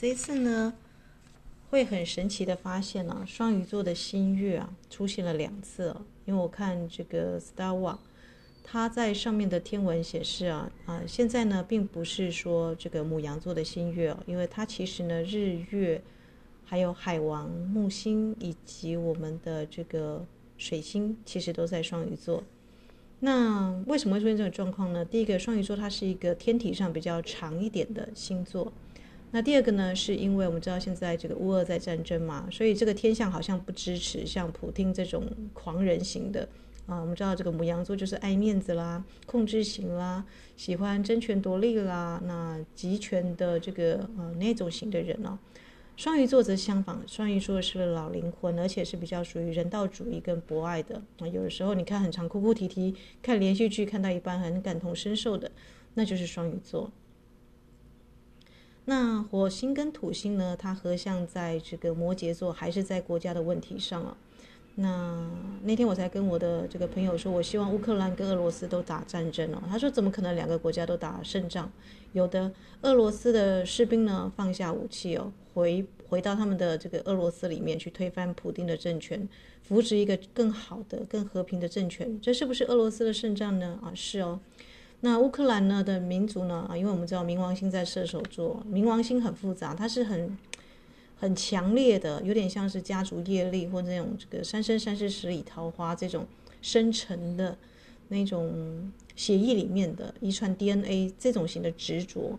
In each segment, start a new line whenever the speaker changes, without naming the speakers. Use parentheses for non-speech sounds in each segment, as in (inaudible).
这一次呢，会很神奇的发现呢、啊，双鱼座的新月啊出现了两次哦。因为我看这个 Star Walk，它在上面的天文显示啊啊，现在呢并不是说这个母羊座的新月哦，因为它其实呢日月还有海王木星以及我们的这个水星，其实都在双鱼座。那为什么会出现这种状况呢？第一个，双鱼座它是一个天体上比较长一点的星座。那第二个呢，是因为我们知道现在这个乌俄在战争嘛，所以这个天象好像不支持像普丁这种狂人型的啊。我们知道这个牡羊座就是爱面子啦、控制型啦、喜欢争权夺利啦、那集权的这个呃那种型的人哦、双鱼座则相反，双鱼座是老灵魂，而且是比较属于人道主义跟博爱的。啊，有的时候你看很常哭哭啼啼，看连续剧看到一半很感同身受的，那就是双鱼座。那火星跟土星呢，它合相在这个摩羯座，还是在国家的问题上啊。那那天我才跟我的这个朋友说，我希望乌克兰跟俄罗斯都打战争哦。他说怎么可能两个国家都打胜仗？有的俄罗斯的士兵呢放下武器哦，回回到他们的这个俄罗斯里面去推翻普丁的政权，扶植一个更好的、更和平的政权。这是不是俄罗斯的胜仗呢？啊，是哦。那乌克兰呢的民族呢啊，因为我们知道冥王星在射手座，冥王星很复杂，它是很。很强烈的，有点像是家族业力或者那种这个三生三世十里桃花这种深沉的那种血液里面的遗传 DNA 这种型的执着，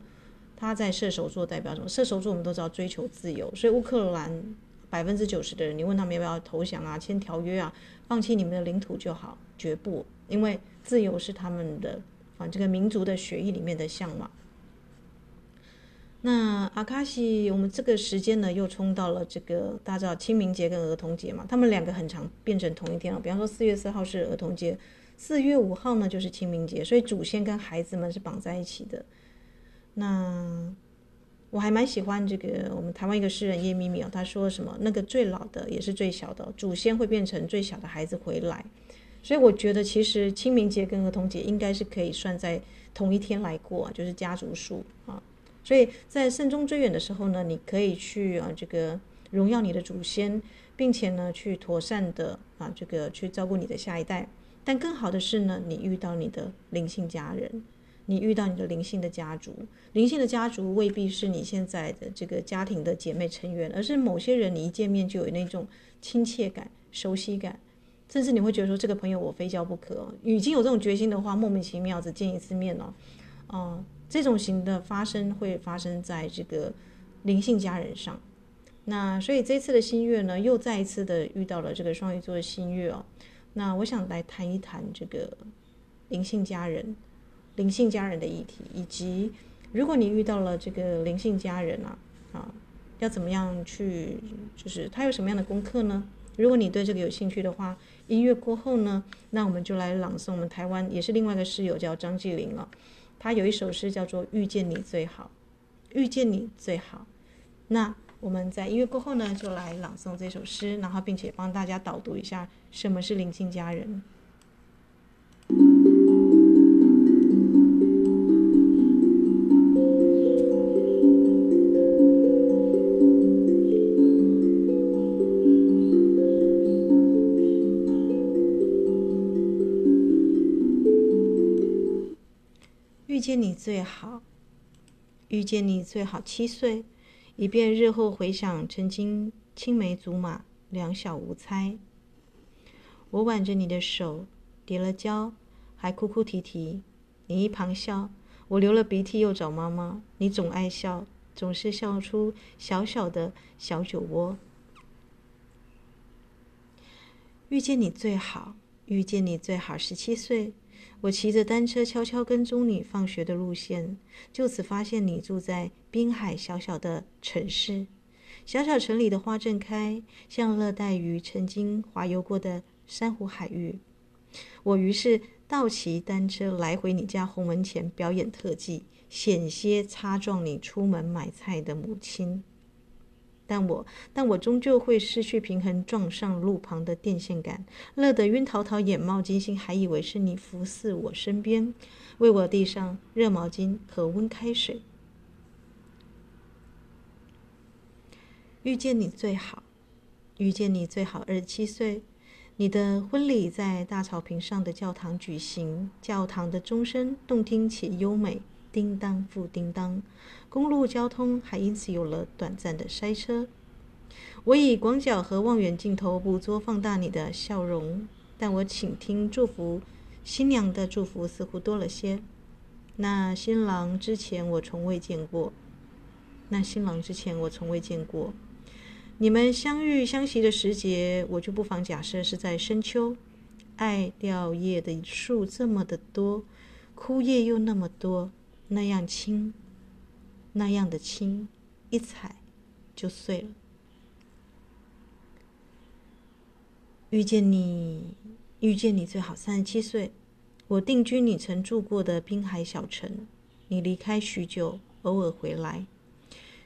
它在射手座代表什么？射手座我们都知道追求自由，所以乌克兰百分之九十的人，你问他们要不要投降啊、签条约啊、放弃你们的领土就好，绝不，因为自由是他们的啊这个民族的血液里面的向往。那阿卡西，我们这个时间呢，又冲到了这个大家知道清明节跟儿童节嘛，他们两个很常变成同一天了。比方说四月四号是儿童节，四月五号呢就是清明节，所以祖先跟孩子们是绑在一起的。那我还蛮喜欢这个我们台湾一个诗人叶咪咪哦，他说什么那个最老的也是最小的，祖先会变成最小的孩子回来，所以我觉得其实清明节跟儿童节应该是可以算在同一天来过，就是家族树啊。所以在慎终追远的时候呢，你可以去啊这个荣耀你的祖先，并且呢去妥善的啊这个去照顾你的下一代。但更好的是呢，你遇到你的灵性家人，你遇到你的灵性的家族。灵性的家族未必是你现在的这个家庭的姐妹成员，而是某些人你一见面就有那种亲切感、熟悉感，甚至你会觉得说这个朋友我非交不可。已经有这种决心的话，莫名其妙只见一次面哦，啊。这种型的发生会发生在这个灵性家人上，那所以这次的新月呢，又再一次的遇到了这个双鱼座的新月哦。那我想来谈一谈这个灵性家人、灵性家人的议题，以及如果你遇到了这个灵性家人啊，啊，要怎么样去，就是他有什么样的功课呢？如果你对这个有兴趣的话，音乐过后呢，那我们就来朗诵我们台湾也是另外一个诗友叫张继玲了。他有一首诗叫做《遇见你最好》，遇见你最好。那我们在音乐过后呢，就来朗诵这首诗，然后并且帮大家导读一下什么是灵性家人。见你最好，遇见你最好七岁，以便日后回想曾经青梅竹马，两小无猜。我挽着你的手，跌了跤，还哭哭啼啼。你一旁笑，我流了鼻涕又找妈妈。你总爱笑，总是笑出小小的小酒窝。遇见你最好，遇见你最好十七岁。我骑着单车悄悄跟踪你放学的路线，就此发现你住在滨海小小的城市。小小城里的花正开，像热带鱼曾经划游过的珊瑚海域。我于是倒骑单车来回你家红门前表演特技，险些擦撞你出门买菜的母亲。但我但我终究会失去平衡撞上路旁的电线杆。乐得晕陶陶眼冒金星还以为是你服侍我身边。为我递上热毛巾和温开水。遇见你最好遇见你最好二十七岁你的婚礼在大草坪上的教堂举行教堂的钟声动听且优美叮当复叮当。公路交通还因此有了短暂的塞车。我以广角和望远镜头捕捉放大你的笑容，但我倾听祝福新娘的祝福似乎多了些。那新郎之前我从未见过，那新郎之前我从未见过。你们相遇相惜的时节，我就不妨假设是在深秋。爱掉叶的树这么的多，枯叶又那么多，那样轻，那样的轻，一踩就碎了。遇见你，遇见你最好。三十七岁，我定居你曾住过的滨海小城。你离开许久，偶尔回来，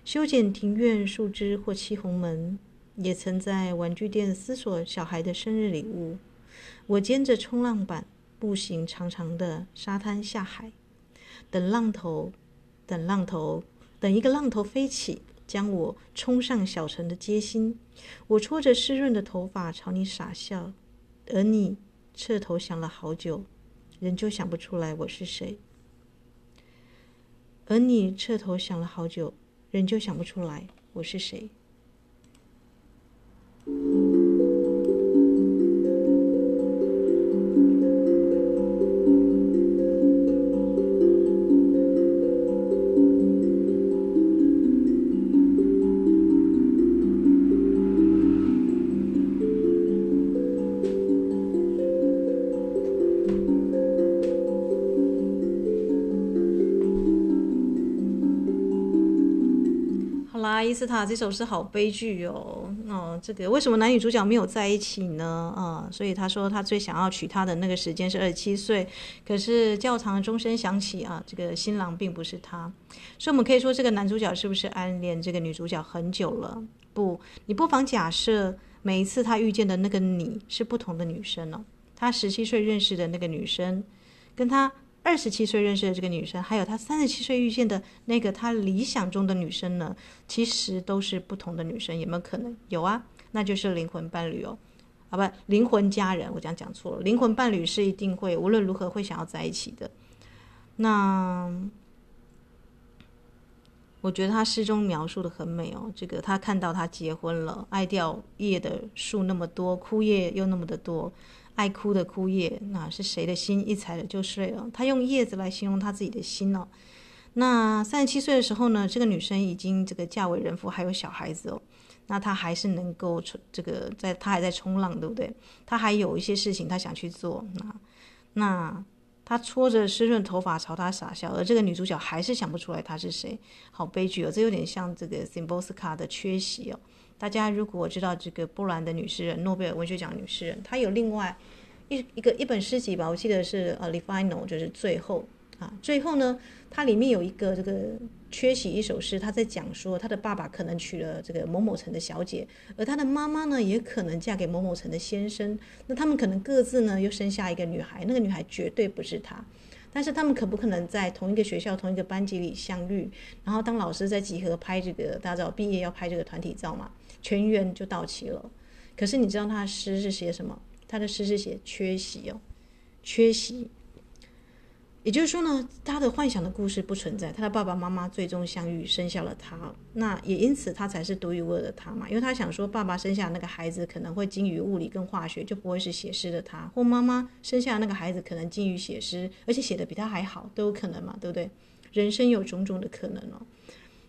修剪庭院树枝或漆红门，也曾在玩具店思索小孩的生日礼物。我肩着冲浪板，步行长长的沙滩下海，等浪头，等浪头，等一个浪头飞起。将我冲上小城的街心，我搓着湿润的头发朝你傻笑，而你侧头想了好久，仍旧想不出来我是谁。而你侧头想了好久，仍旧想不出来我是谁。斯塔这首诗好悲剧哦，哦，这个为什么男女主角没有在一起呢？啊、所以他说他最想要娶她的那个时间是二十七岁，可是教堂的钟声响起啊，这个新郎并不是他，所以我们可以说这个男主角是不是暗恋这个女主角很久了？不，你不妨假设每一次他遇见的那个你是不同的女生哦，他十七岁认识的那个女生，跟他。二十七岁认识的这个女生，还有他三十七岁遇见的那个他理想中的女生呢，其实都是不同的女生，有没有可能？有啊，那就是灵魂伴侣哦，啊不，灵魂家人，我讲讲错了，灵魂伴侣是一定会无论如何会想要在一起的。那我觉得他诗中描述的很美哦，这个他看到他结婚了，爱掉叶的树那么多，枯叶又那么的多。爱哭的枯叶，那是谁的心？一踩了就碎了。他用叶子来形容他自己的心哦。那三十七岁的时候呢，这个女生已经这个嫁为人妇，还有小孩子哦。那她还是能够冲这个，在她还在冲浪，对不对？她还有一些事情她想去做。那那他搓着湿润头发朝她傻笑，而这个女主角还是想不出来她是谁，好悲剧哦。这有点像这个 s i m b o s k a 的缺席哦。大家如果知道这个波兰的女诗人，诺贝尔文学奖女诗人，她有另外一一个一本诗集吧，我记得是呃《Le Final》，就是最后啊，最后呢，它里面有一个这个缺席一首诗，他在讲说他的爸爸可能娶了这个某某城的小姐，而他的妈妈呢也可能嫁给某某城的先生，那他们可能各自呢又生下一个女孩，那个女孩绝对不是她。但是他们可不可能在同一个学校、同一个班级里相遇？然后当老师在集合拍这个，大家知道毕业要拍这个团体照嘛？全员就到齐了。可是你知道他的诗是写什么？他的诗是写缺席哦，缺席。也就是说呢，他的幻想的故事不存在，他的爸爸妈妈最终相遇，生下了他。那也因此他才是独一无二的他嘛，因为他想说，爸爸生下那个孩子可能会精于物理跟化学，就不会是写诗的他；或妈妈生下那个孩子可能精于写诗，而且写的比他还好，都有可能嘛，对不对？人生有种种的可能哦。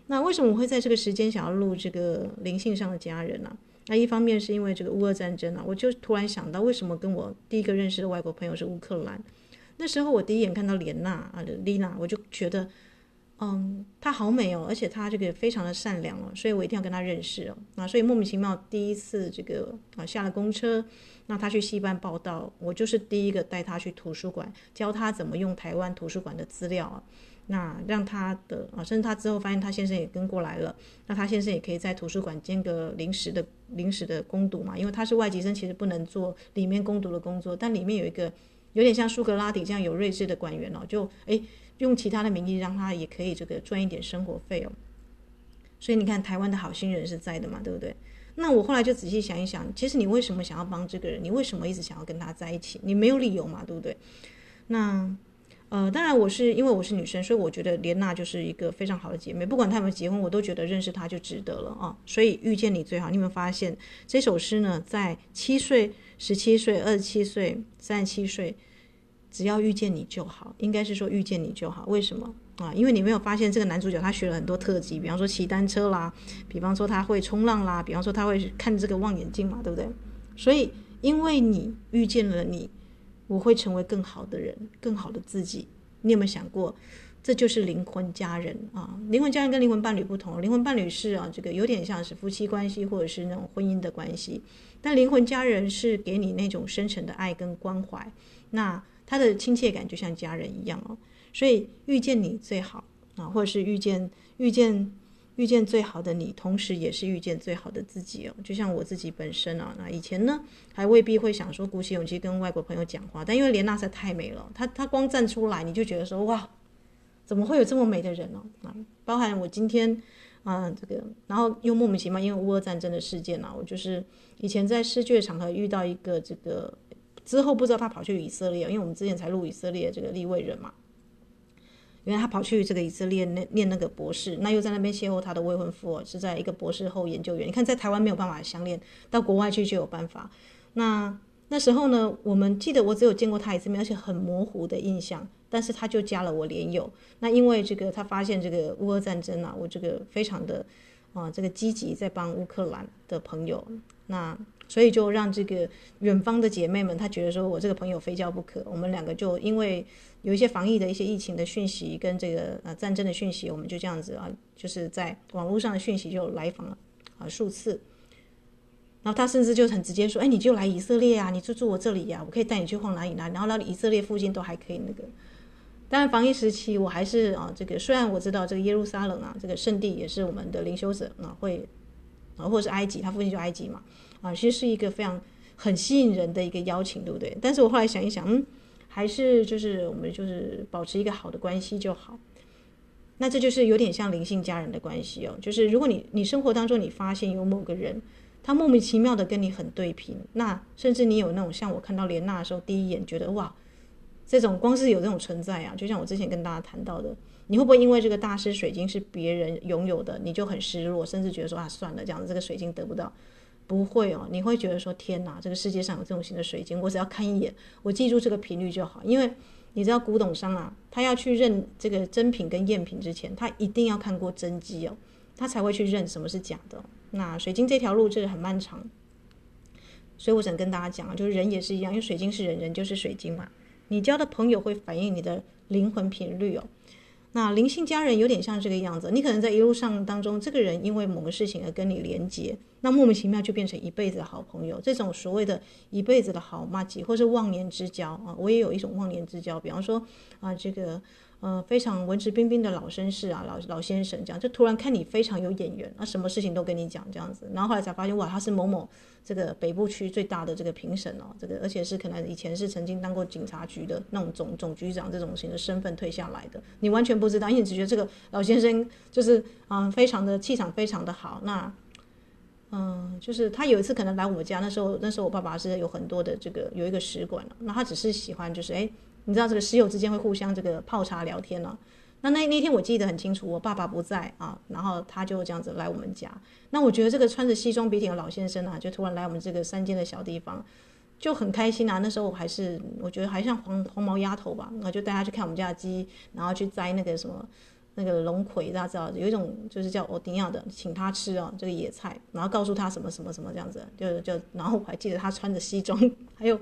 那为什么我会在这个时间想要录这个灵性上的家人呢？那一方面是因为这个乌俄战争啊，我就突然想到，为什么跟我第一个认识的外国朋友是乌克兰？那时候我第一眼看到莲娜啊，丽娜，我就觉得，嗯，她好美哦，而且她这个非常的善良哦，所以我一定要跟她认识哦。啊，所以莫名其妙第一次这个啊下了公车，那她去戏班报到，我就是第一个带她去图书馆，教她怎么用台湾图书馆的资料啊，那让她的啊，甚至她之后发现她先生也跟过来了，那她先生也可以在图书馆兼个临时的临时的工读嘛，因为他是外籍生，其实不能做里面攻读的工作，但里面有一个。有点像苏格拉底这样有睿智的官员哦，就诶用其他的名义让他也可以这个赚一点生活费哦。所以你看，台湾的好心人是在的嘛，对不对？那我后来就仔细想一想，其实你为什么想要帮这个人？你为什么一直想要跟他在一起？你没有理由嘛，对不对？那呃，当然我是因为我是女生，所以我觉得莲娜就是一个非常好的姐妹。不管她有没有结婚，我都觉得认识她就值得了啊。所以遇见你最好。你有没有发现这首诗呢？在七岁、十七岁、二十七岁、三十七岁，只要遇见你就好。应该是说遇见你就好。为什么啊？因为你没有发现这个男主角他学了很多特技，比方说骑单车啦，比方说他会冲浪啦，比方说他会看这个望远镜嘛，对不对？所以因为你遇见了你。我会成为更好的人，更好的自己。你有没有想过，这就是灵魂家人啊？灵魂家人跟灵魂伴侣不同，灵魂伴侣是啊，这个有点像是夫妻关系或者是那种婚姻的关系，但灵魂家人是给你那种深沉的爱跟关怀，那他的亲切感就像家人一样哦。所以遇见你最好啊，或者是遇见遇见。遇见最好的你，同时也是遇见最好的自己哦。就像我自己本身啊，那以前呢，还未必会想说鼓起勇气跟外国朋友讲话，但因为莲娜实在太美了，她她光站出来，你就觉得说哇，怎么会有这么美的人呢？啊，包含我今天啊，这个，然后又莫名其妙，因为乌俄战争的事件啊，我就是以前在诗句的场合遇到一个这个，之后不知道他跑去以色列，因为我们之前才录以色列这个利未人嘛。原来他跑去这个以色列念念那个博士，那又在那边邂逅他的未婚夫，是在一个博士后研究员。你看，在台湾没有办法相恋，到国外去就有办法。那那时候呢，我们记得我只有见过他一次面，而且很模糊的印象。但是他就加了我连友。那因为这个，他发现这个乌俄战争啊，我这个非常的啊，这个积极在帮乌克兰的朋友。那所以就让这个远方的姐妹们，她觉得说我这个朋友非交不可。我们两个就因为。有一些防疫的一些疫情的讯息，跟这个呃战争的讯息，我们就这样子啊，就是在网络上的讯息就来访了啊数次。然后他甚至就很直接说：“哎，你就来以色列啊，你就住我这里呀，我可以带你去晃哪里哪里。”然后到以色列附近都还可以那个。当然防疫时期，我还是啊这个虽然我知道这个耶路撒冷啊这个圣地也是我们的灵修者啊会啊或者是埃及，它附近就埃及嘛啊，其实是一个非常很吸引人的一个邀请，对不对？但是我后来想一想，嗯。还是就是我们就是保持一个好的关系就好，那这就是有点像灵性家人的关系哦。就是如果你你生活当中你发现有某个人，他莫名其妙的跟你很对频，那甚至你有那种像我看到莲娜的时候，第一眼觉得哇，这种光是有这种存在啊，就像我之前跟大家谈到的，你会不会因为这个大师水晶是别人拥有的，你就很失落，甚至觉得说啊算了，这样子这个水晶得不到。不会哦，你会觉得说天哪，这个世界上有这种型的水晶，我只要看一眼，我记住这个频率就好。因为你知道古董商啊，他要去认这个真品跟赝品之前，他一定要看过真迹哦，他才会去认什么是假的。那水晶这条路就是很漫长，所以我想跟大家讲啊，就是人也是一样，因为水晶是人，人就是水晶嘛。你交的朋友会反映你的灵魂频率哦。那灵性家人有点像这个样子，你可能在一路上当中，这个人因为某个事情而跟你连接，那莫名其妙就变成一辈子的好朋友。这种所谓的一辈子的好麻吉，或是忘年之交啊，我也有一种忘年之交，比方说啊，这个。呃，非常文质彬彬的老绅士啊，老老先生这样，就突然看你非常有眼缘，那什么事情都跟你讲这样子，然后后来才发现哇，他是某某这个北部区最大的这个评审哦，这个而且是可能以前是曾经当过警察局的那种总总局长这种型的身份退下来的，你完全不知道，因为你只觉得这个老先生就是嗯、非常的气场非常的好，那嗯、就是他有一次可能来我们家，那时候那时候我爸爸是有很多的这个有一个使馆，那他只是喜欢就是哎。你知道这个室友之间会互相这个泡茶聊天了、啊。那那那天我记得很清楚，我爸爸不在啊，然后他就这样子来我们家。那我觉得这个穿着西装笔挺的老先生啊，就突然来我们这个山间的小地方，就很开心啊。那时候我还是我觉得还像黄黄毛丫头吧，然后就带他去看我们家的鸡，然后去摘那个什么那个龙葵，大家知道有一种就是叫欧丁亚的，请他吃哦这个野菜，然后告诉他什么什么什么这样子，就就然后我还记得他穿着西装，还有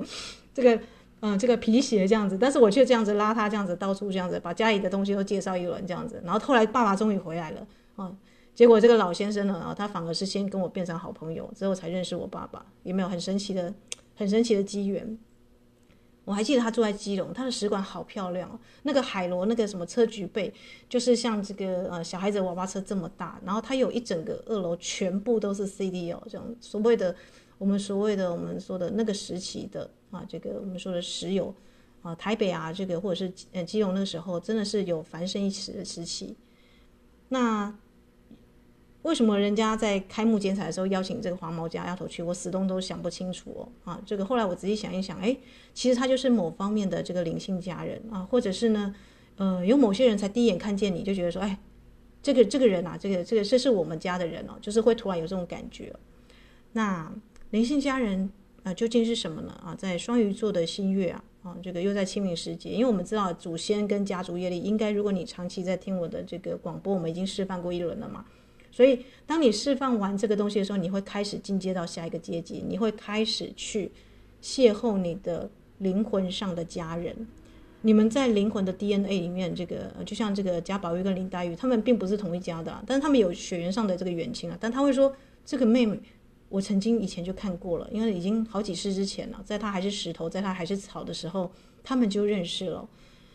这个。嗯，这个皮鞋这样子，但是我却这样子拉他这样子到处这样子把家里的东西都介绍一轮这样子，然后后来爸爸终于回来了、嗯，结果这个老先生呢啊，他反而是先跟我变成好朋友，之后才认识我爸爸，有没有很神奇的、很神奇的机缘？我还记得他住在基隆，他的使馆好漂亮哦，那个海螺那个什么车菊背，就是像这个呃小孩子娃娃车这么大，然后他有一整个二楼全部都是 CD 哦，这样所谓的。我们所谓的我们说的那个时期的啊，这个我们说的石油啊，台北啊，这个或者是呃基隆那个时候，真的是有繁盛一时的时期。那为什么人家在开幕剪彩的时候邀请这个黄毛家丫头去，我始终都想不清楚哦。啊，这个后来我仔细想一想，哎，其实他就是某方面的这个灵性家人啊，或者是呢，呃，有某些人才第一眼看见你就觉得说，哎，这个这个人啊，这个这个这是我们家的人哦，就是会突然有这种感觉。那灵性家人啊，究竟是什么呢？啊，在双鱼座的新月啊。啊，这个又在清明时节，因为我们知道祖先跟家族业力，应该如果你长期在听我的这个广播，我们已经示范过一轮了嘛。所以当你释放完这个东西的时候，你会开始进阶到下一个阶级，你会开始去邂逅你的灵魂上的家人。你们在灵魂的 DNA 里面，这个就像这个贾宝玉跟林黛玉，他们并不是同一家的，但是他们有血缘上的这个远亲啊。但他会说这个妹妹。我曾经以前就看过了，因为已经好几世之前了，在他还是石头，在他还是草的时候，他们就认识了。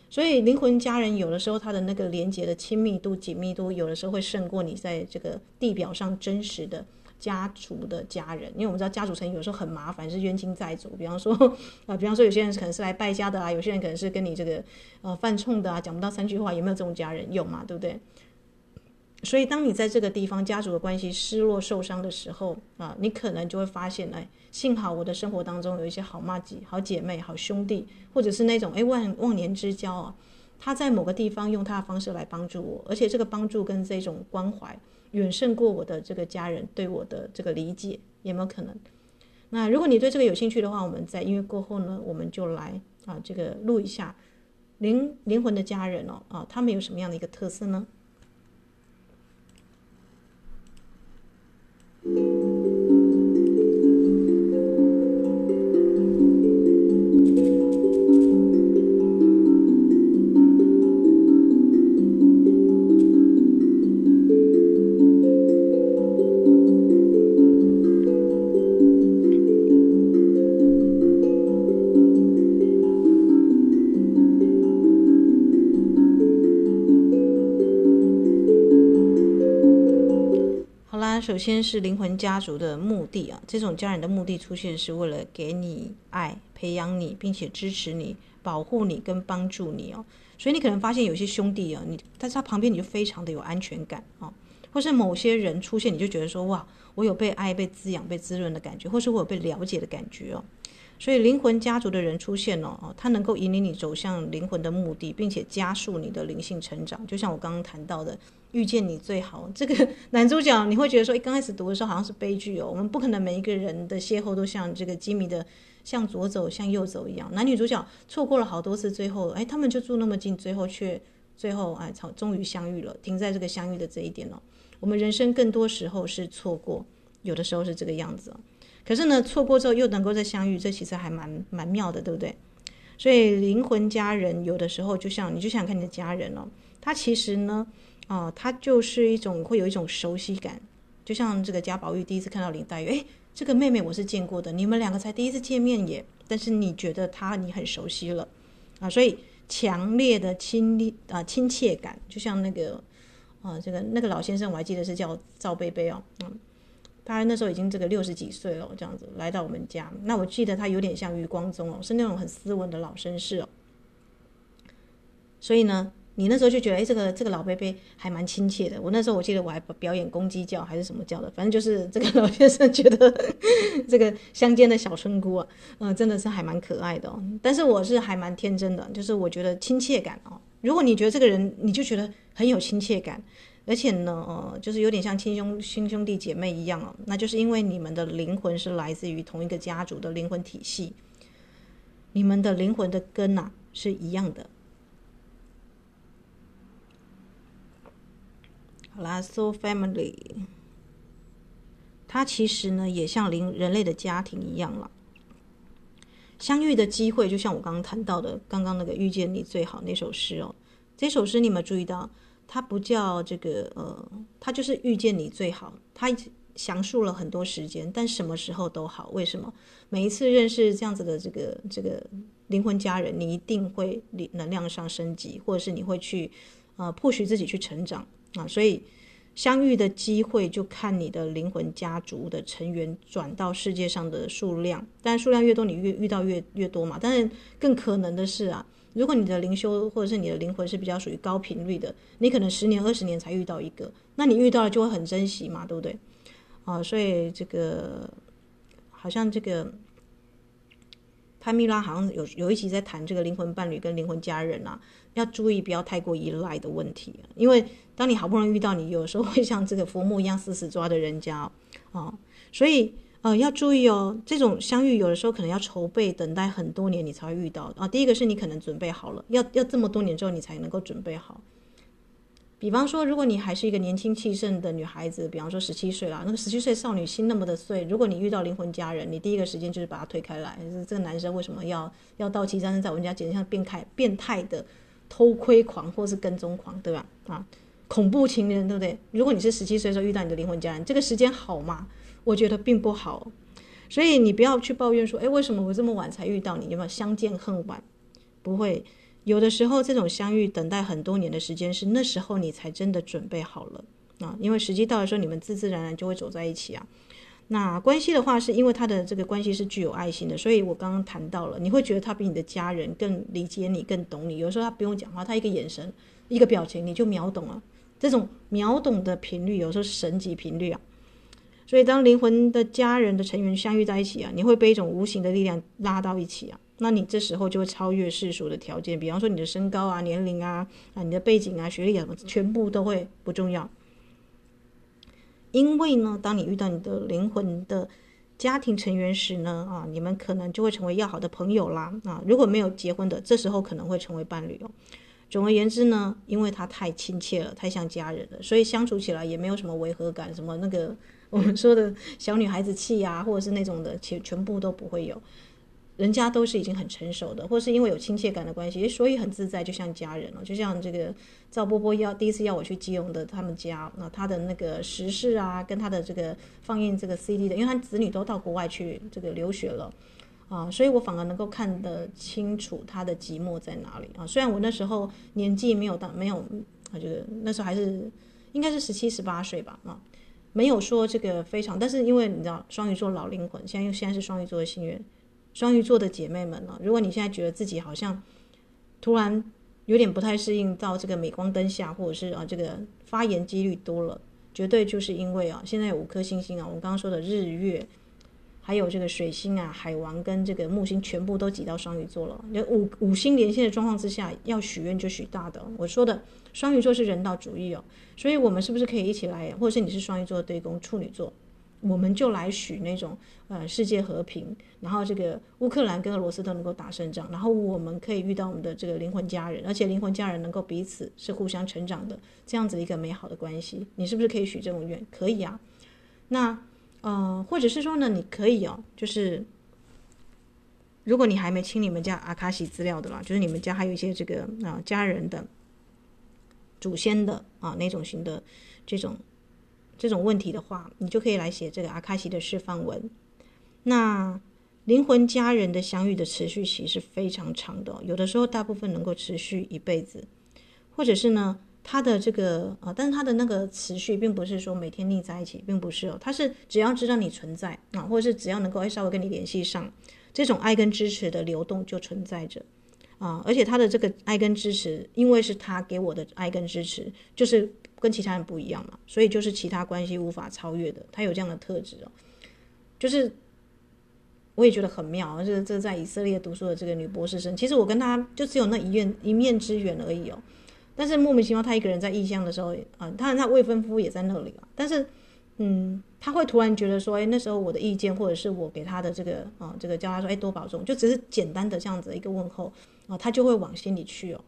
所以灵魂家人有的时候他的那个连接的亲密度、紧密度，有的时候会胜过你在这个地表上真实的家族的家人。因为我们知道家族成员有时候很麻烦，是冤亲债主。比方说 (laughs) 啊、比方说有些人可能是来败家的啊，有些人可能是跟你这个呃犯冲的啊，讲不到三句话，有没有这种家人？有嘛，对不对？所以，当你在这个地方家族的关系失落、受伤的时候啊，你可能就会发现，哎，幸好我的生活当中有一些好妈吉、好姐妹、好兄弟，或者是那种哎万忘年之交啊，他在某个地方用他的方式来帮助我，而且这个帮助跟这种关怀远胜过我的这个家人对我的这个理解，有没有可能？那如果你对这个有兴趣的话，我们在音乐过后呢，我们就来啊这个录一下灵灵魂的家人哦啊，他们有什么样的一个特色呢？首先是灵魂家族的目的啊，这种家人的目的出现是为了给你爱、培养你，并且支持你、保护你跟帮助你哦。所以你可能发现有些兄弟啊，你但是他旁边你就非常的有安全感哦，或是某些人出现你就觉得说哇，我有被爱、被滋养、被滋润的感觉，或是我有被了解的感觉哦。所以灵魂家族的人出现哦，他能够引领你走向灵魂的目的，并且加速你的灵性成长。就像我刚刚谈到的，遇见你最好。这个男主角你会觉得说，诶，刚开始读的时候好像是悲剧哦。我们不可能每一个人的邂逅都像这个吉米的向左走向右走一样。男女主角错过了好多次，最后诶，他们就住那么近，最后却最后哎，终终于相遇了。停在这个相遇的这一点了。我们人生更多时候是错过，有的时候是这个样子。可是呢，错过之后又能够再相遇，这其实还蛮蛮妙的，对不对？所以灵魂家人有的时候就像你就想看你的家人哦，他其实呢，啊、他就是一种会有一种熟悉感，就像这个贾宝玉第一次看到林黛玉，哎，这个妹妹我是见过的，你们两个才第一次见面耶，但是你觉得她你很熟悉了啊，所以强烈的亲啊亲切感，就像那个啊这个那个老先生我还记得是叫赵贝贝哦，嗯。他那时候已经这个六十几岁了，这样子来到我们家。那我记得他有点像余光中哦，是那种很斯文的老绅士哦。所以呢，你那时候就觉得，哎，这个这个老伯伯还蛮亲切的。我那时候我记得我还表演公鸡叫还是什么叫的，反正就是这个老先生觉得 (laughs) 这个乡间的小村姑啊，嗯、真的是还蛮可爱的哦。但是我是还蛮天真的，就是我觉得亲切感哦。如果你觉得这个人，你就觉得很有亲切感。而且呢，呃，就是有点像亲兄亲兄弟姐妹一样哦，那就是因为你们的灵魂是来自于同一个家族的灵魂体系，你们的灵魂的根呐、是一样的。好啦，so Family，它其实呢也像灵人类的家庭一样了。相遇的机会，就像我刚刚谈到的，刚刚那个遇见你最好那首诗哦，这首诗你有没有注意到？他不叫这个呃，他就是遇见你最好。他详述了很多时间，但什么时候都好。为什么？每一次认识这样子的这个这个灵魂家人，你一定会能量上升级，或者是你会去呃 push 自己去成长啊。所以相遇的机会就看你的灵魂家族的成员转到世界上的数量，但数量越多，你越遇到越越多嘛。但是更可能的是啊。如果你的灵修或者是你的灵魂是比较属于高频率的，你可能十年二十年才遇到一个，那你遇到了就会很珍惜嘛，对不对？啊，所以这个好像这个潘蜜拉好像有有一集在谈这个灵魂伴侣跟灵魂家人啊，要注意不要太过依赖的问题，因为当你好不容易遇到你，有时候会像这个佛母一样死死抓着人家啊，所以。呃，要注意哦，这种相遇有的时候可能要筹备、等待很多年，你才会遇到啊。第一个是你可能准备好了，要要这么多年之后你才能够准备好。比方说，如果你还是一个年轻气盛的女孩子，比方说十七岁啦，那个十七岁少女心那么的碎，如果你遇到灵魂家人，你第一个时间就是把他推开来。这个男生为什么要要到期单身在我们家，简直像变态变态的偷窥狂或是跟踪狂，对吧？啊，恐怖情人，对不对？如果你是十七岁的时候遇到你的灵魂家人，这个时间好吗？我觉得并不好，所以你不要去抱怨说，哎，为什么我这么晚才遇到你？有没有相见恨晚？不会，有的时候这种相遇等待很多年的时间，是那时候你才真的准备好了啊。因为时机到的时候，你们自自然然就会走在一起啊。那关系的话，是因为他的这个关系是具有爱心的，所以我刚刚谈到了，你会觉得他比你的家人更理解你、更懂你。有时候他不用讲话，他一个眼神、一个表情，你就秒懂了。这种秒懂的频率，有时候是神级频率啊。所以，当灵魂的家人的成员相遇在一起啊，你会被一种无形的力量拉到一起啊。那你这时候就会超越世俗的条件，比方说你的身高啊、年龄啊、啊你的背景啊、学历啊，全部都会不重要。因为呢，当你遇到你的灵魂的家庭成员时呢，啊，你们可能就会成为要好的朋友啦。啊，如果没有结婚的，这时候可能会成为伴侣哦。总而言之呢，因为他太亲切了，太像家人了，所以相处起来也没有什么违和感，什么那个。(laughs) 我们说的小女孩子气啊，或者是那种的，全全部都不会有。人家都是已经很成熟的，或是因为有亲切感的关系，所以很自在，就像家人了。就像这个赵波波要第一次要我去基隆的他们家，那他的那个时事啊，跟他的这个放映这个 CD 的，因为他子女都到国外去这个留学了啊，所以我反而能够看得清楚他的寂寞在哪里啊。虽然我那时候年纪没有到，没有啊，这个那时候还是应该是十七十八岁吧啊。没有说这个非常，但是因为你知道双鱼座老灵魂，现在又现在是双鱼座的心愿，双鱼座的姐妹们呢，如果你现在觉得自己好像突然有点不太适应到这个镁光灯下，或者是啊这个发炎几率多了，绝对就是因为啊现在有五颗星星啊，我们刚刚说的日月，还有这个水星啊、海王跟这个木星全部都挤到双鱼座了，有五五星连线的状况之下，要许愿就许大的，我说的。双鱼座是人道主义哦，所以我们是不是可以一起来，或者是你是双鱼座对宫处女座，我们就来许那种呃世界和平，然后这个乌克兰跟俄罗斯都能够打胜仗，然后我们可以遇到我们的这个灵魂家人，而且灵魂家人能够彼此是互相成长的，这样子一个美好的关系，你是不是可以许这种愿？可以啊，那呃或者是说呢，你可以哦，就是如果你还没清你们家阿卡西资料的啦，就是你们家还有一些这个啊、家人的。祖先的啊那种型的这种这种问题的话，你就可以来写这个阿卡西的释放文。那灵魂家人的相遇的持续期是非常长的，有的时候大部分能够持续一辈子，或者是呢，他的这个啊，但是他的那个持续并不是说每天腻在一起，并不是哦，他是只要知道你存在啊，或者是只要能够稍微跟你联系上，这种爱跟支持的流动就存在着。啊，而且他的这个爱跟支持，因为是他给我的爱跟支持，就是跟其他人不一样嘛，所以就是其他关系无法超越的。他有这样的特质哦，就是我也觉得很妙。就是这在以色列读书的这个女博士生，其实我跟他就只有那一面一面之缘而已哦。但是莫名其妙，他一个人在异乡的时候啊，当然他未婚夫也在那里啊，但是。嗯，他会突然觉得说，哎，那时候我的意见，或者是我给他的这个啊，这个叫他说，哎，多保重，就只是简单的这样子一个问候啊，他就会往心里去哦。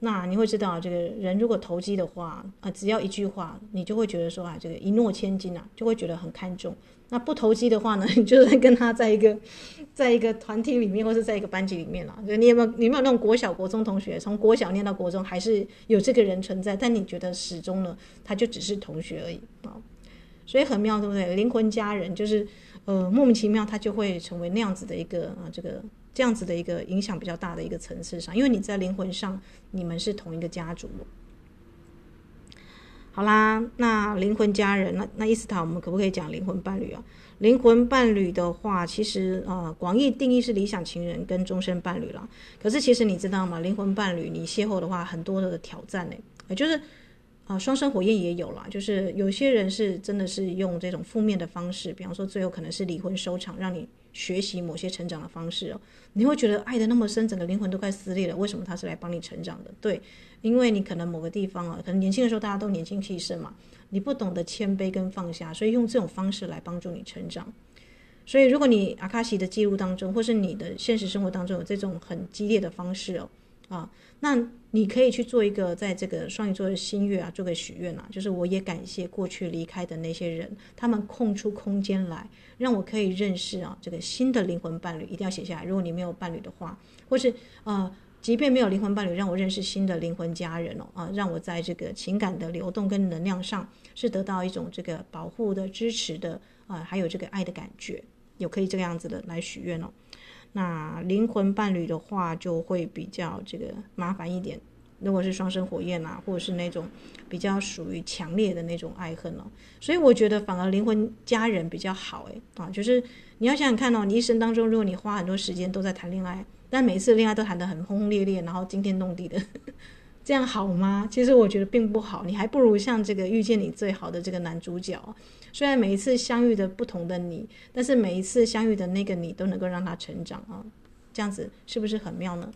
那你会知道，这个人如果投机的话啊，只要一句话，你就会觉得说啊，这个一诺千金啊，就会觉得很看重。那不投机的话呢，(laughs) 你就是跟他在一个，在一个团体里面，或是在一个班级里面了。你有没有，你有没有那种国小、国中同学，从国小念到国中，还是有这个人存在，但你觉得始终呢，他就只是同学而已啊。所以很妙，对不对？灵魂家人就是，呃，莫名其妙，他就会成为那样子的一个啊，这个这样子的一个影响比较大的一个层次上，因为你在灵魂上，你们是同一个家族。好啦，那灵魂家人，那那伊斯塔，我们可不可以讲灵魂伴侣啊？灵魂伴侣的话，其实呃，广义定义是理想情人跟终身伴侣啦。可是其实你知道吗？灵魂伴侣你邂逅的话，很多的挑战呢，也就是啊，双生火焰也有啦。就是有些人是真的是用这种负面的方式，比方说最后可能是离婚收场，让你学习某些成长的方式哦。你会觉得爱得那么深，整个灵魂都快撕裂了。为什么他是来帮你成长的？对。因为你可能某个地方啊，可能年轻的时候大家都年轻气盛嘛，你不懂得谦卑跟放下，所以用这种方式来帮助你成长。所以如果你阿卡西的记录当中，或是你的现实生活当中有这种很激烈的方式哦，啊，那你可以去做一个在这个双鱼座的新月啊，做个许愿啊，就是我也感谢过去离开的那些人，他们空出空间来让我可以认识啊这个新的灵魂伴侣，一定要写下来。如果你没有伴侣的话，或是呃。即便没有灵魂伴侣，让我认识新的灵魂家人哦，啊，让我在这个情感的流动跟能量上是得到一种这个保护的、支持的啊，还有这个爱的感觉，有可以这个样子的来许愿哦。那灵魂伴侣的话就会比较这个麻烦一点，如果是双生火焰啊，或者是那种比较属于强烈的那种爱恨哦，所以我觉得反而灵魂家人比较好诶。啊，就是你要想想看哦，你一生当中如果你花很多时间都在谈恋爱。但每次恋爱都谈得很轰轰烈烈，然后惊天动地的，这样好吗？其实我觉得并不好，你还不如像这个遇见你最好的这个男主角。虽然每一次相遇的不同的你，但是每一次相遇的那个你都能够让他成长啊，这样子是不是很妙呢？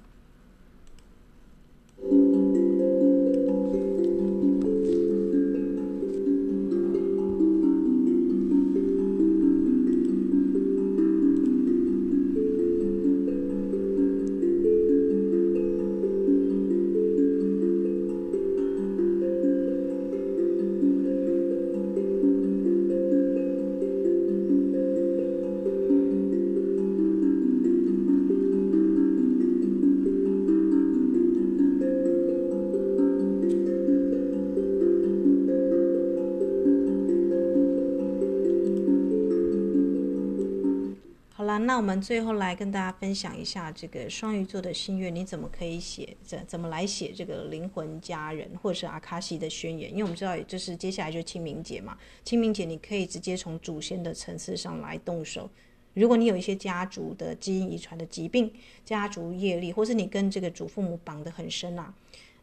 我们最后来跟大家分享一下这个双鱼座的心愿，你怎么可以写？怎怎么来写这个灵魂家人，或者是阿卡西的宣言？因为我们知道，就是接下来就清明节嘛。清明节你可以直接从祖先的层次上来动手。如果你有一些家族的基因遗传的疾病、家族业力，或是你跟这个祖父母绑得很深啊，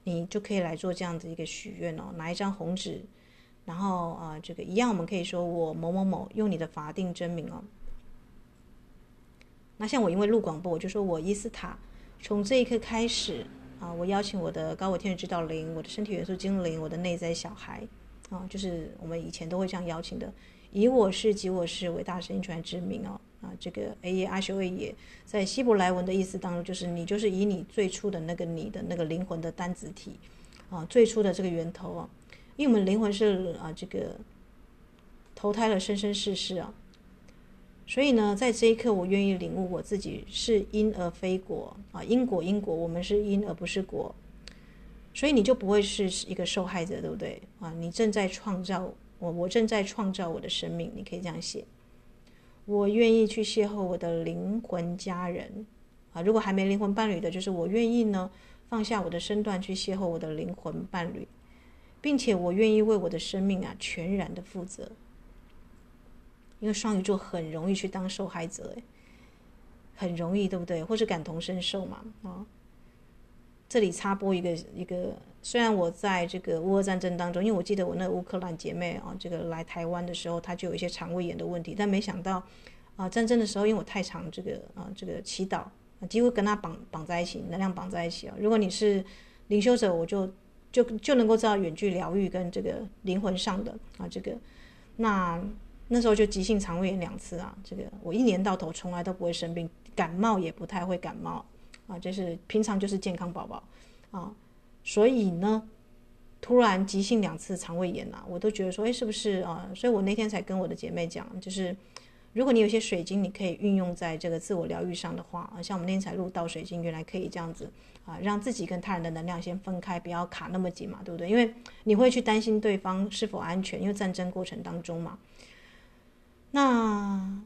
你就可以来做这样子一个许愿哦。拿一张红纸，然后啊、这个一样，我们可以说我某某某用你的法定真名哦。那像我因为录广播，我就说我伊斯塔，从这一刻开始啊，我邀请我的高我天使指导灵、我的身体元素精灵、我的内在小孩啊，就是我们以前都会这样邀请的，以我是及我是伟大神传之名哦啊，这个 A 耶阿修 A 耶，在希伯来文的意思当中，就是你就是以你最初的那个你的那个灵魂的单子体啊，最初的这个源头啊，因为我们灵魂是啊这个投胎了生生世世啊。所以呢，在这一刻，我愿意领悟我自己是因而非果啊，因果因果，我们是因而不是果，所以你就不会是一个受害者，对不对啊？你正在创造我，我正在创造我的生命，你可以这样写。我愿意去邂逅我的灵魂家人啊，如果还没灵魂伴侣的，就是我愿意呢放下我的身段去邂逅我的灵魂伴侣，并且我愿意为我的生命啊全然的负责。因为双鱼座很容易去当受害者，诶，很容易，对不对？或是感同身受嘛，啊、这里插播一个一个，虽然我在这个乌俄战争当中，因为我记得我那乌克兰姐妹啊，这个来台湾的时候，她就有一些肠胃炎的问题，但没想到啊，战争的时候，因为我太常这个啊，这个祈祷，几乎跟她绑绑在一起，能量绑在一起啊。如果你是灵修者，我就就就能够知道远距疗愈跟这个灵魂上的啊，这个那。那时候就急性肠胃炎两次啊，这个我一年到头从来都不会生病，感冒也不太会感冒啊，就是平常就是健康宝宝啊，所以呢，突然急性两次肠胃炎啊，我都觉得说，哎，是不是啊？所以我那天才跟我的姐妹讲，就是如果你有些水晶，你可以运用在这个自我疗愈上的话啊，像我们那天才录到水晶，原来可以这样子啊，让自己跟他人的能量先分开，不要卡那么紧嘛，对不对？因为你会去担心对方是否安全，因为战争过程当中嘛。那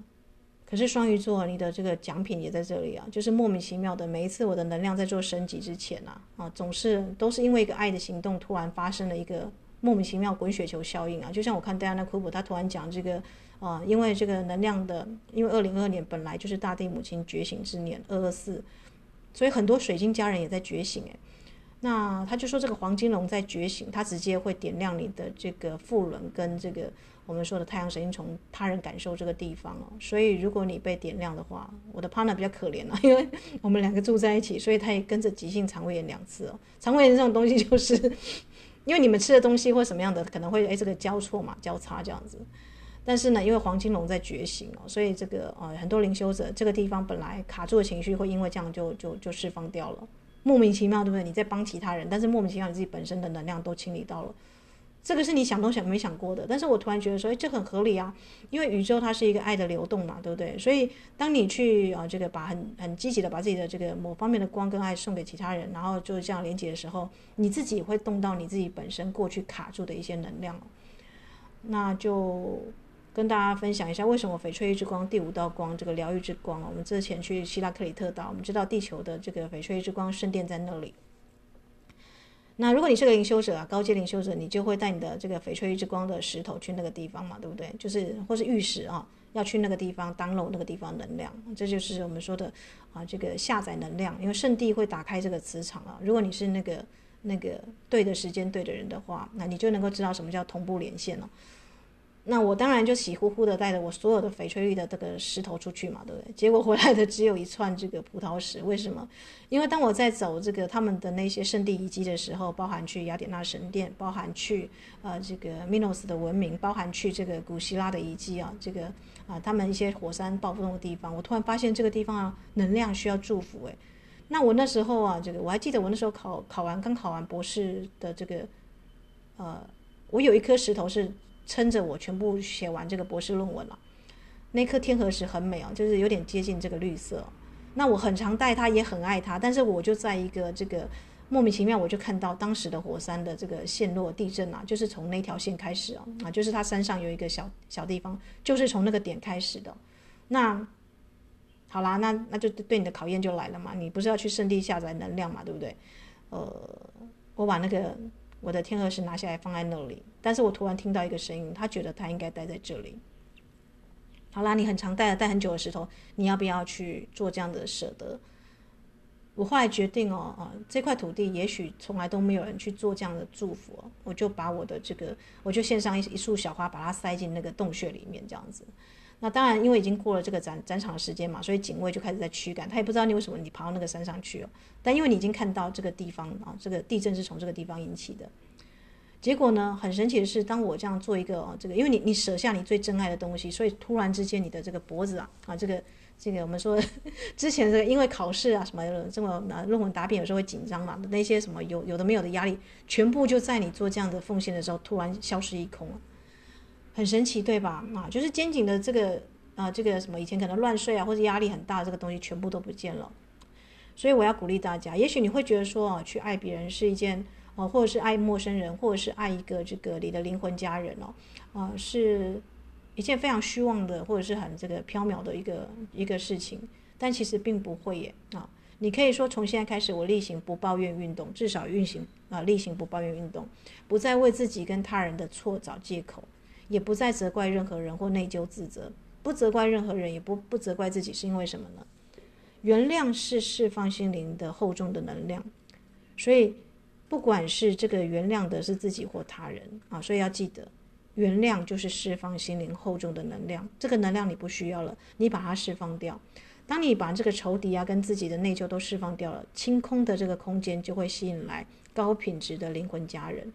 可是双鱼座，你的这个奖品也在这里啊，就是莫名其妙的，每一次我的能量在做升级之前啊，啊，总是都是因为一个爱的行动突然发生了一个莫名其妙滚雪球效应啊。就像我看戴安娜库珀，他突然讲这个啊、因为这个能量的，因为二零二二年本来就是大地母亲觉醒之年，二二四，所以很多水晶家人也在觉醒诶。那他就说这个黄金龙在觉醒，它直接会点亮你的这个复轮跟这个。我们说的太阳神经从他人感受这个地方哦，所以如果你被点亮的话，我的 partner 比较可怜了，因为我们两个住在一起，所以他也跟着急性肠胃炎两次哦。肠胃炎这种东西，就是因为你们吃的东西或什么样的，可能会哎这个交错嘛，交叉这样子。但是呢，因为黄金龙在觉醒哦，所以这个呃很多灵修者这个地方本来卡住的情绪，会因为这样就就就释放掉了，莫名其妙，对不对？你在帮其他人，但是莫名其妙你自己本身的能量都清理到了。这个是你想都想没想过的，但是我突然觉得说，哎，这很合理啊，因为宇宙它是一个爱的流动嘛，对不对？所以当你去啊，这个把很很积极的把自己的这个某方面的光跟爱送给其他人，然后就这样连接的时候，你自己会动到你自己本身过去卡住的一些能量。那就跟大家分享一下，为什么翡翠之光第五道光这个疗愈之光啊，我们之前去希拉克里特岛，我们知道地球的这个翡翠之光圣殿在那里。那如果你是个灵修者啊，高阶灵修者，你就会带你的这个翡翠之光的石头去那个地方嘛，对不对？就是或是玉石啊，要去那个地方当漏那个地方能量，这就是我们说的啊，这个下载能量。因为圣地会打开这个磁场啊，如果你是那个那个对的时间对的人的话，那你就能够知道什么叫同步连线了。那我当然就喜呼呼的带着我所有的翡翠绿的这个石头出去嘛，对不对？结果回来的只有一串这个葡萄石，为什么？因为当我在走这个他们的那些圣地遗迹的时候，包含去雅典娜神殿，包含去呃这个米诺斯的文明，包含去这个古希腊的遗迹啊，这个啊、他们一些火山暴风的地方，我突然发现这个地方啊能量需要祝福诶。那我那时候啊，这个我还记得我那时候考考完刚考完博士的这个呃，我有一颗石头是。撑着我全部写完这个博士论文了，那颗天河石很美哦，就是有点接近这个绿色。那我很常带它，也很爱它，但是我就在一个这个莫名其妙，我就看到当时的火山的这个陷落地震啊，就是从那条线开始啊，啊，就是它山上有一个小小地方，就是从那个点开始的。那好啦，那那就对你的考验就来了嘛，你不是要去圣地下载能量嘛，对不对？呃，我把那个。我的天鹅石拿下来放在那里，但是我突然听到一个声音，他觉得他应该待在这里。好啦，你很常带了带很久的石头，你要不要去做这样的舍得？我后来决定哦，啊，这块土地也许从来都没有人去做这样的祝福，我就把我的这个，我就献上一一束小花，把它塞进那个洞穴里面，这样子。那当然，因为已经过了这个展展场的时间嘛，所以警卫就开始在驱赶。他也不知道你为什么你跑到那个山上去了。但因为你已经看到这个地方啊，这个地震是从这个地方引起的。结果呢，很神奇的是，当我这样做一个哦这个，因为你你舍下你最珍爱的东西，所以突然之间你的这个脖子啊啊，这个这个我们说之前这个因为考试啊什么这么啊论文答辩有时候会紧张嘛，那些什么有有的没有的压力，全部就在你做这样的奉献的时候突然消失一空了。很神奇，对吧？啊，就是肩颈的这个啊，这个什么以前可能乱睡啊，或者压力很大，这个东西全部都不见了。所以我要鼓励大家，也许你会觉得说啊，去爱别人是一件啊，或者是爱陌生人，或者是爱一个这个你的灵魂家人哦，啊，是一件非常虚妄的，或者是很这个缥缈的一个一个事情。但其实并不会耶啊，你可以说从现在开始，我例行不抱怨运动，至少运行啊，例行不抱怨运动，不再为自己跟他人的错找借口。也不再责怪任何人或内疚自责，不责怪任何人，也不不责怪自己，是因为什么呢？原谅是释放心灵的厚重的能量，所以不管是这个原谅的是自己或他人啊，所以要记得，原谅就是释放心灵厚重的能量，这个能量你不需要了，你把它释放掉。当你把这个仇敌啊跟自己的内疚都释放掉了，清空的这个空间就会吸引来高品质的灵魂家人。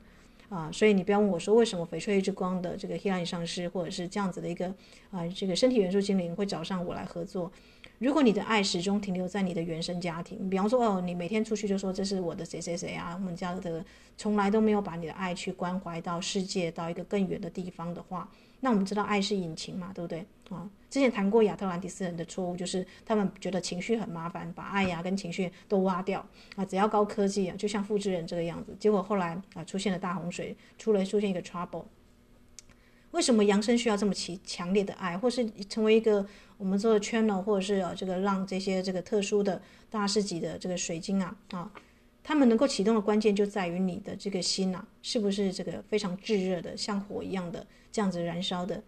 啊，所以你不要问我说，为什么翡翠之光的这个黑暗上师，或者是这样子的一个啊，这个身体元素精灵会找上我来合作。如果你的爱始终停留在你的原生家庭，比方说哦，你每天出去就说这是我的谁谁谁啊，我们家的从来都没有把你的爱去关怀到世界，到一个更远的地方的话。那我们知道爱是引擎嘛，对不对啊？之前谈过亚特兰蒂斯人的错误，就是他们觉得情绪很麻烦，把爱呀、跟情绪都挖掉啊，只要高科技啊，就像复制人这个样子。结果后来啊，出现了大洪水，出了出现一个 trouble。为什么扬声需要这么强强烈的爱，或是成为一个我们说的 channel，或者是呃这个让这些这个特殊的大师级的这个水晶啊啊，他们能够启动的关键就在于你的这个心呐、是不是这个非常炙热的，像火一样的这样子燃烧的？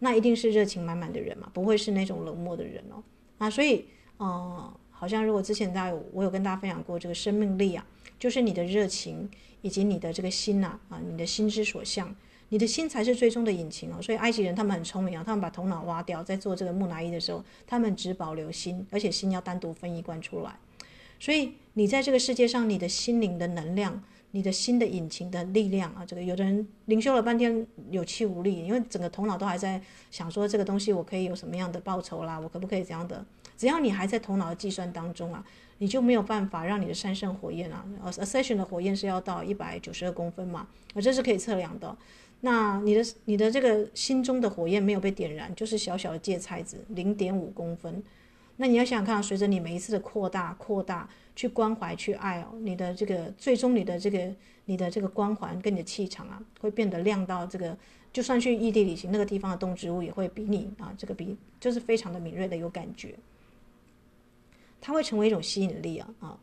那一定是热情满满的人嘛，不会是那种冷漠的人哦。啊，所以，呃，好像如果之前大家有我有跟大家分享过这个生命力啊，就是你的热情以及你的这个心呐，啊，你的心之所向。你的心才是最终的引擎哦，所以埃及人他们很聪明啊，他们把头脑挖掉，在做这个木乃伊的时候，他们只保留心，而且心要单独分一罐出来。所以你在这个世界上，你的心灵的能量，你的心的引擎的力量啊，这个有的人灵修了半天有气无力，因为整个头脑都还在想说这个东西我可以有什么样的报酬啦，我可不可以怎样的？只要你还在头脑的计算当中啊，你就没有办法让你的三圣火焰啊，呃，Ascension 的火焰是要到一百九十二公分嘛，而这是可以测量的。那你的你的这个心中的火焰没有被点燃，就是小小的芥菜籽，零点五公分。那你要想想看，随着你每一次的扩大、扩大，去关怀、去爱哦，你的这个最终你的这个你的这个光环跟你的气场啊，会变得亮到这个，就算去异地旅行，那个地方的动植物也会比你啊，这个比就是非常的敏锐的有感觉，它会成为一种吸引力啊啊。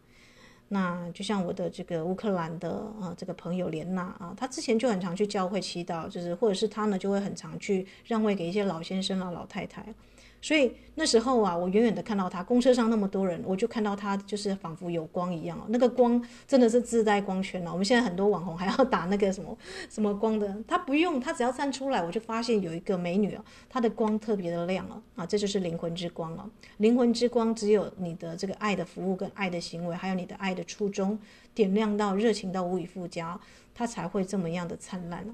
那就像我的这个乌克兰的啊，这个朋友莲娜啊，她之前就很常去教会祈祷，就是或者是她呢就会很常去让位给一些老先生啊、老太太。所以那时候啊，我远远的看到他，公车上那么多人，我就看到他就是仿佛有光一样哦。那个光真的是自带光圈了。我们现在很多网红还要打那个什么什么光的，他不用，他只要站出来，我就发现有一个美女哦，她的光特别的亮哦。啊，这就是灵魂之光哦。灵魂之光只有你的这个爱的服务跟爱的行为，还有你的爱的初衷，点亮到热情到无以复加，它才会这么样的灿烂。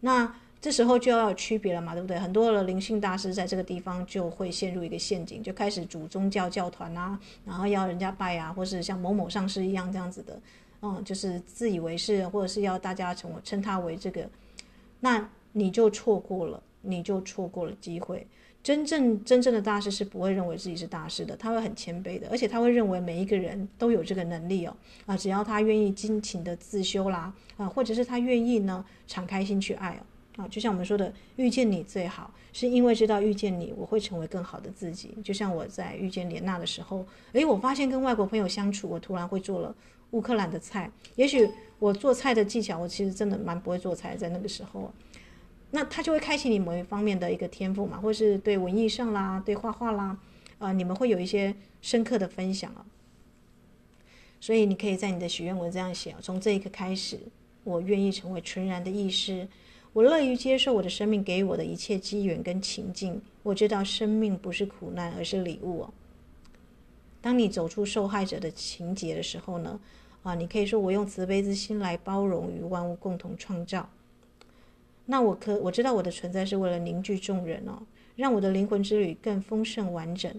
那。这时候就要有区别了嘛，对不对？很多的灵性大师在这个地方就会陷入一个陷阱，就开始组宗教教团啊，然后要人家拜啊，或是像某某上师一样这样子的，嗯，就是自以为是，或者是要大家称称他为这个，那你就错过了，你就错过了机会。真正真正的大师是不会认为自己是大师的，他会很谦卑的，而且他会认为每一个人都有这个能力哦，啊，只要他愿意尽情的自修啦，啊，或者是他愿意呢，敞开心去爱哦。啊，就像我们说的，遇见你最好，是因为知道遇见你，我会成为更好的自己。就像我在遇见莲娜的时候，诶，我发现跟外国朋友相处，我突然会做了乌克兰的菜。也许我做菜的技巧，我其实真的蛮不会做菜，在那个时候，那他就会开启你某一方面的一个天赋嘛，或是对文艺上啦，对画画啦，啊、呃，你们会有一些深刻的分享啊。所以你可以在你的许愿文这样写，从这一刻开始，我愿意成为纯然的意识。我乐于接受我的生命给予我的一切机缘跟情境。我知道生命不是苦难，而是礼物哦。当你走出受害者的情节的时候呢，啊，你可以说我用慈悲之心来包容与万物共同创造。那我可我知道我的存在是为了凝聚众人哦，让我的灵魂之旅更丰盛完整。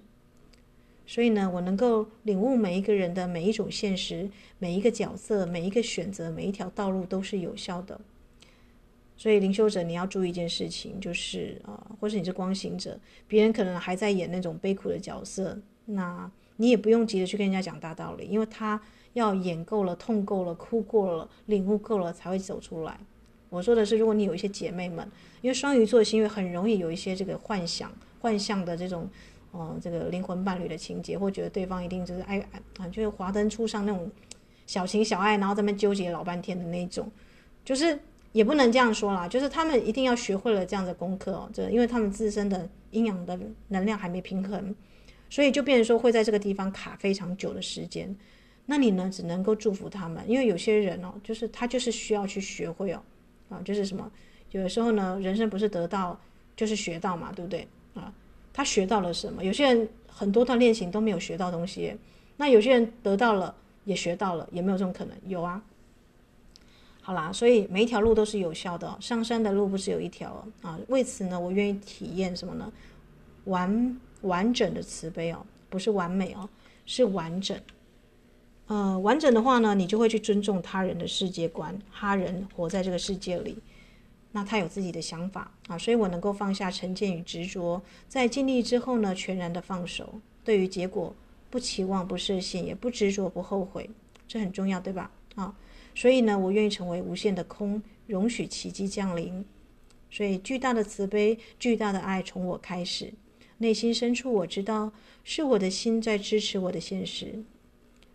所以呢，我能够领悟每一个人的每一种现实，每一个角色，每一个选择，每一条道路都是有效的。所以灵修者，你要注意一件事情，就是啊、呃，或是你是光行者，别人可能还在演那种悲苦的角色，那你也不用急着去跟人家讲大道理，因为他要演够了、痛够了、哭过了、领悟够了才会走出来。我说的是，如果你有一些姐妹们，因为双鱼座的星月很容易有一些这个幻想、幻象的这种，嗯、这个灵魂伴侣的情节，或觉得对方一定就是爱啊，就是华灯初上那种小情小爱，然后在那纠结老半天的那种，就是。也不能这样说啦，就是他们一定要学会了这样的功课哦，这因为他们自身的阴阳的能量还没平衡，所以就变成说会在这个地方卡非常久的时间。那你呢，只能够祝福他们，因为有些人哦，就是他就是需要去学会哦，啊，就是什么，有的时候呢，人生不是得到就是学到嘛，对不对啊？他学到了什么？有些人很多段恋情都没有学到东西，那有些人得到了也学到了，也没有这种可能，有啊。好啦，所以每一条路都是有效的，上山的路不只有一条啊。为此呢，我愿意体验什么呢？完完整的慈悲哦，不是完美哦，是完整。呃，完整的话呢，你就会去尊重他人的世界观，他人活在这个世界里，那他有自己的想法啊，所以我能够放下成见与执着，在尽力之后呢，全然的放手，对于结果不期望、不设限，也不执着、不后悔，这很重要，对吧？啊。所以呢，我愿意成为无限的空，容许奇迹降临。所以巨大的慈悲、巨大的爱从我开始。内心深处我知道，是我的心在支持我的现实。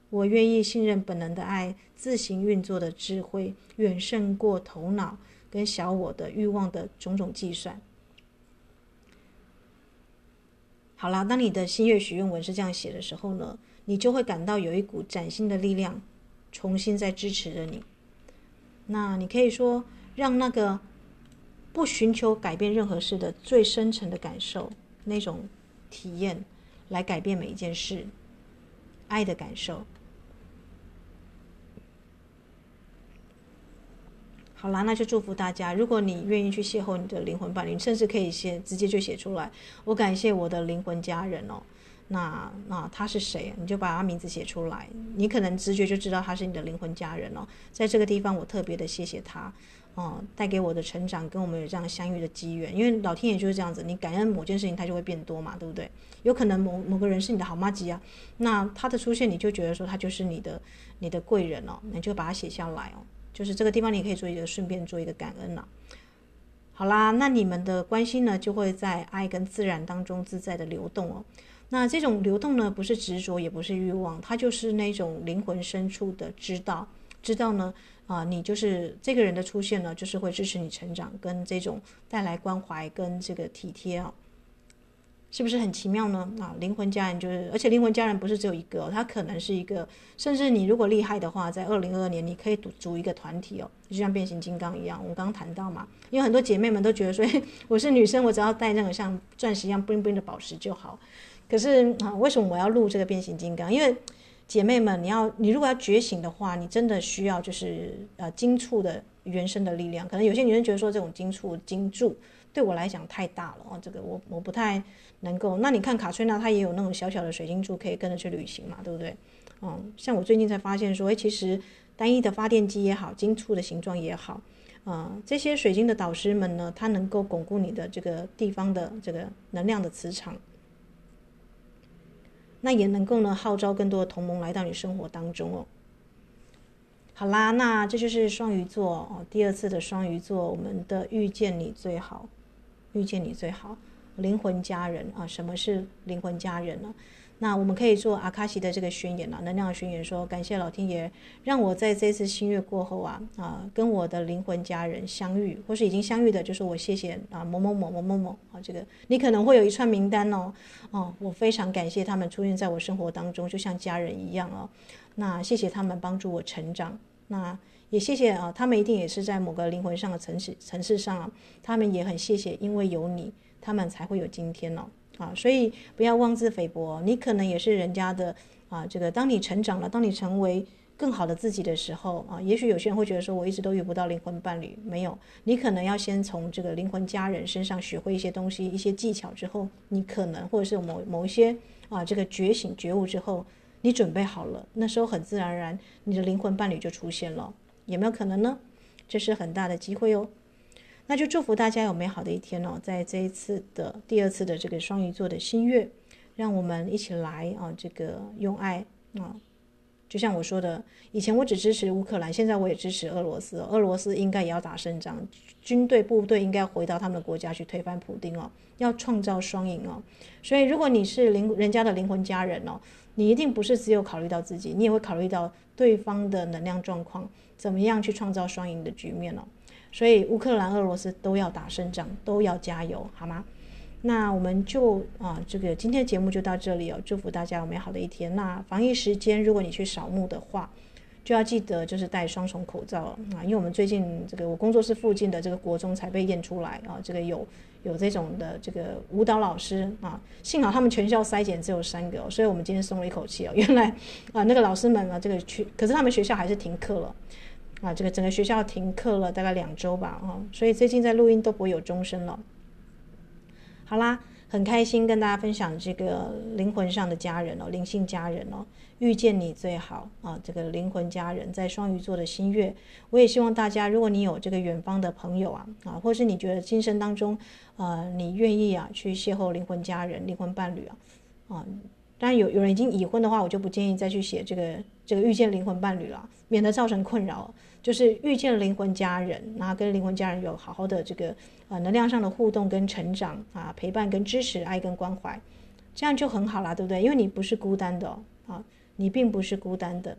我愿意信任本能的爱自行运作的智慧，远胜过头脑跟小我的欲望的种种计算。好啦，当你的心愿许愿文是这样写的时候呢，你就会感到有一股崭新的力量，重新在支持着你。那你可以说，让那个不寻求改变任何事的最深层的感受，那种体验，来改变每一件事，爱的感受。好啦，那就祝福大家。如果你愿意去邂逅你的灵魂伴侣，你甚至可以写直接就写出来。我感谢我的灵魂家人哦。那那他是谁？你就把他名字写出来。你可能直觉就知道他是你的灵魂家人哦。在这个地方，我特别的谢谢他哦，带给我的成长，跟我们有这样相遇的机缘。因为老天爷就是这样子，你感恩某件事情，它就会变多嘛，对不对？有可能某某个人是你的好妈吉啊，那他的出现，你就觉得说他就是你的你的贵人哦，你就把它写下来哦。就是这个地方，你可以做一个顺便做一个感恩了。好啦，那你们的关系呢，就会在爱跟自然当中自在的流动哦。那这种流动呢，不是执着，也不是欲望，它就是那种灵魂深处的知道，知道呢，啊、你就是这个人的出现呢，就是会支持你成长，跟这种带来关怀跟这个体贴啊、哦。是不是很奇妙呢？啊，灵魂家人就是，而且灵魂家人不是只有一个，他可能是一个，甚至你如果厉害的话，在二零二二年你可以组组一个团体哦，就像变形金刚一样。我们刚刚谈到嘛，因为很多姐妹们都觉得说，(laughs) 我是女生，我只要带那个像钻石一样 bling bling 的宝石就好。可是啊，为什么我要录这个变形金刚？因为姐妹们，你要你如果要觉醒的话，你真的需要就是呃金处的原生的力量。可能有些女生觉得说，这种金处金柱对我来讲太大了哦，这个我我不太。能够，那你看卡翠娜，她也有那种小小的水晶柱可以跟着去旅行嘛，对不对？嗯，像我最近才发现说，诶，其实单一的发电机也好，金簇的形状也好，啊、嗯，这些水晶的导师们呢，它能够巩固你的这个地方的这个能量的磁场，那也能够呢号召更多的同盟来到你生活当中哦。好啦，那这就是双鱼座哦，第二次的双鱼座，我们的遇见你最好，遇见你最好。灵魂家人啊，什么是灵魂家人呢？那我们可以做阿卡西的这个宣言了，能量的宣言说，说感谢老天爷让我在这次新月过后啊啊，跟我的灵魂家人相遇，或是已经相遇的，就是我谢谢啊某某某某某某啊，这个你可能会有一串名单哦哦，我非常感谢他们出现在我生活当中，就像家人一样哦。那谢谢他们帮助我成长，那也谢谢啊，他们一定也是在某个灵魂上的层次层次上啊，他们也很谢谢，因为有你。他们才会有今天哦，啊，所以不要妄自菲薄，你可能也是人家的啊。这个，当你成长了，当你成为更好的自己的时候啊，也许有些人会觉得说，我一直都遇不到灵魂伴侣，没有，你可能要先从这个灵魂家人身上学会一些东西、一些技巧之后，你可能或者是某某一些啊，这个觉醒觉悟之后，你准备好了，那时候很自然而然，你的灵魂伴侣就出现了，有没有可能呢？这是很大的机会哦。那就祝福大家有美好的一天哦，在这一次的第二次的这个双鱼座的新月，让我们一起来啊，这个用爱啊，就像我说的，以前我只支持乌克兰，现在我也支持俄罗斯，俄罗斯应该也要打胜仗，军队部队应该回到他们的国家去推翻普丁哦，要创造双赢哦。所以如果你是灵人家的灵魂家人哦，你一定不是只有考虑到自己，你也会考虑到对方的能量状况，怎么样去创造双赢的局面哦。所以乌克兰、俄罗斯都要打胜仗，都要加油，好吗？那我们就啊，这个今天的节目就到这里哦。祝福大家有美好的一天。那防疫时间，如果你去扫墓的话，就要记得就是戴双重口罩啊，因为我们最近这个我工作室附近的这个国中才被验出来啊，这个有有这种的这个舞蹈老师啊，幸好他们全校筛检只有三个，所以我们今天松了一口气哦。原来啊，那个老师们啊，这个去，可是他们学校还是停课了。啊，这个整个学校停课了大概两周吧，啊，所以最近在录音都不会有钟声了。好啦，很开心跟大家分享这个灵魂上的家人哦，灵性家人哦，遇见你最好啊，这个灵魂家人在双鱼座的新月，我也希望大家，如果你有这个远方的朋友啊，啊，或是你觉得今生当中，呃，你愿意啊去邂逅灵魂家人、灵魂伴侣啊，啊。当然有有人已经已婚的话，我就不建议再去写这个这个遇见灵魂伴侣了，免得造成困扰。就是遇见灵魂家人，然后跟灵魂家人有好好的这个呃能量上的互动跟成长啊，陪伴跟支持，爱跟关怀，这样就很好啦，对不对？因为你不是孤单的啊，你并不是孤单的。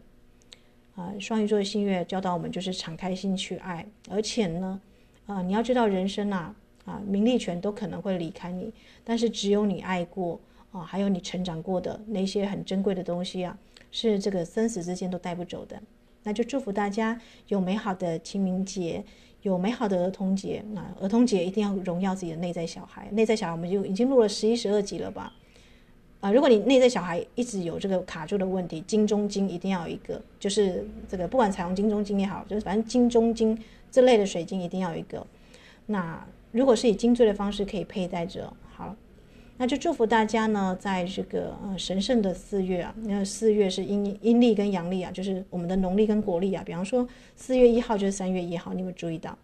啊，双鱼座的新月教导我们就是敞开心去爱，而且呢，啊，你要知道人生啊，啊，名利权都可能会离开你，但是只有你爱过啊，还有你成长过的那些很珍贵的东西啊，是这个生死之间都带不走的。那就祝福大家有美好的清明节，有美好的儿童节。那儿童节一定要荣耀自己的内在小孩，内在小孩我们就已经录了十一、十二集了吧？啊，如果你内在小孩一直有这个卡住的问题，金中金一定要有一个，就是这个不管采用金中金也好，就是反正金中金这类的水晶一定要有一个。那如果是以金坠的方式可以佩戴着，好，那就祝福大家呢，在这个呃神圣的四月啊，因为四月是阴阴历跟阳历啊，就是我们的农历跟国历啊，比方说四月一号就是三月一号，你有没有注意到？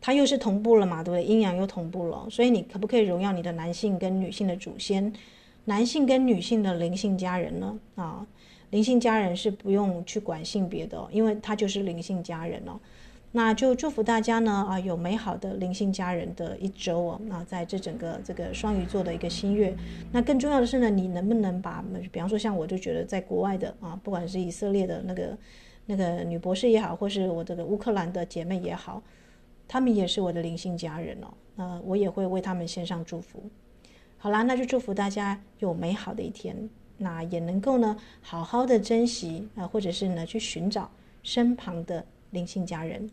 它又是同步了嘛，对不对？阴阳又同步了，所以你可不可以荣耀你的男性跟女性的祖先，男性跟女性的灵性家人呢？啊，灵性家人是不用去管性别的，因为他就是灵性家人哦。那就祝福大家呢啊，有美好的灵性家人的一周哦。那在这整个这个双鱼座的一个新月，那更重要的是呢，你能不能把，比方说像我就觉得在国外的啊，不管是以色列的那个那个女博士也好，或是我这个乌克兰的姐妹也好。他们也是我的灵性家人哦，那，我也会为他们献上祝福。好啦，那就祝福大家有美好的一天，那也能够呢好好的珍惜啊，或者是呢去寻找身旁的灵性家人。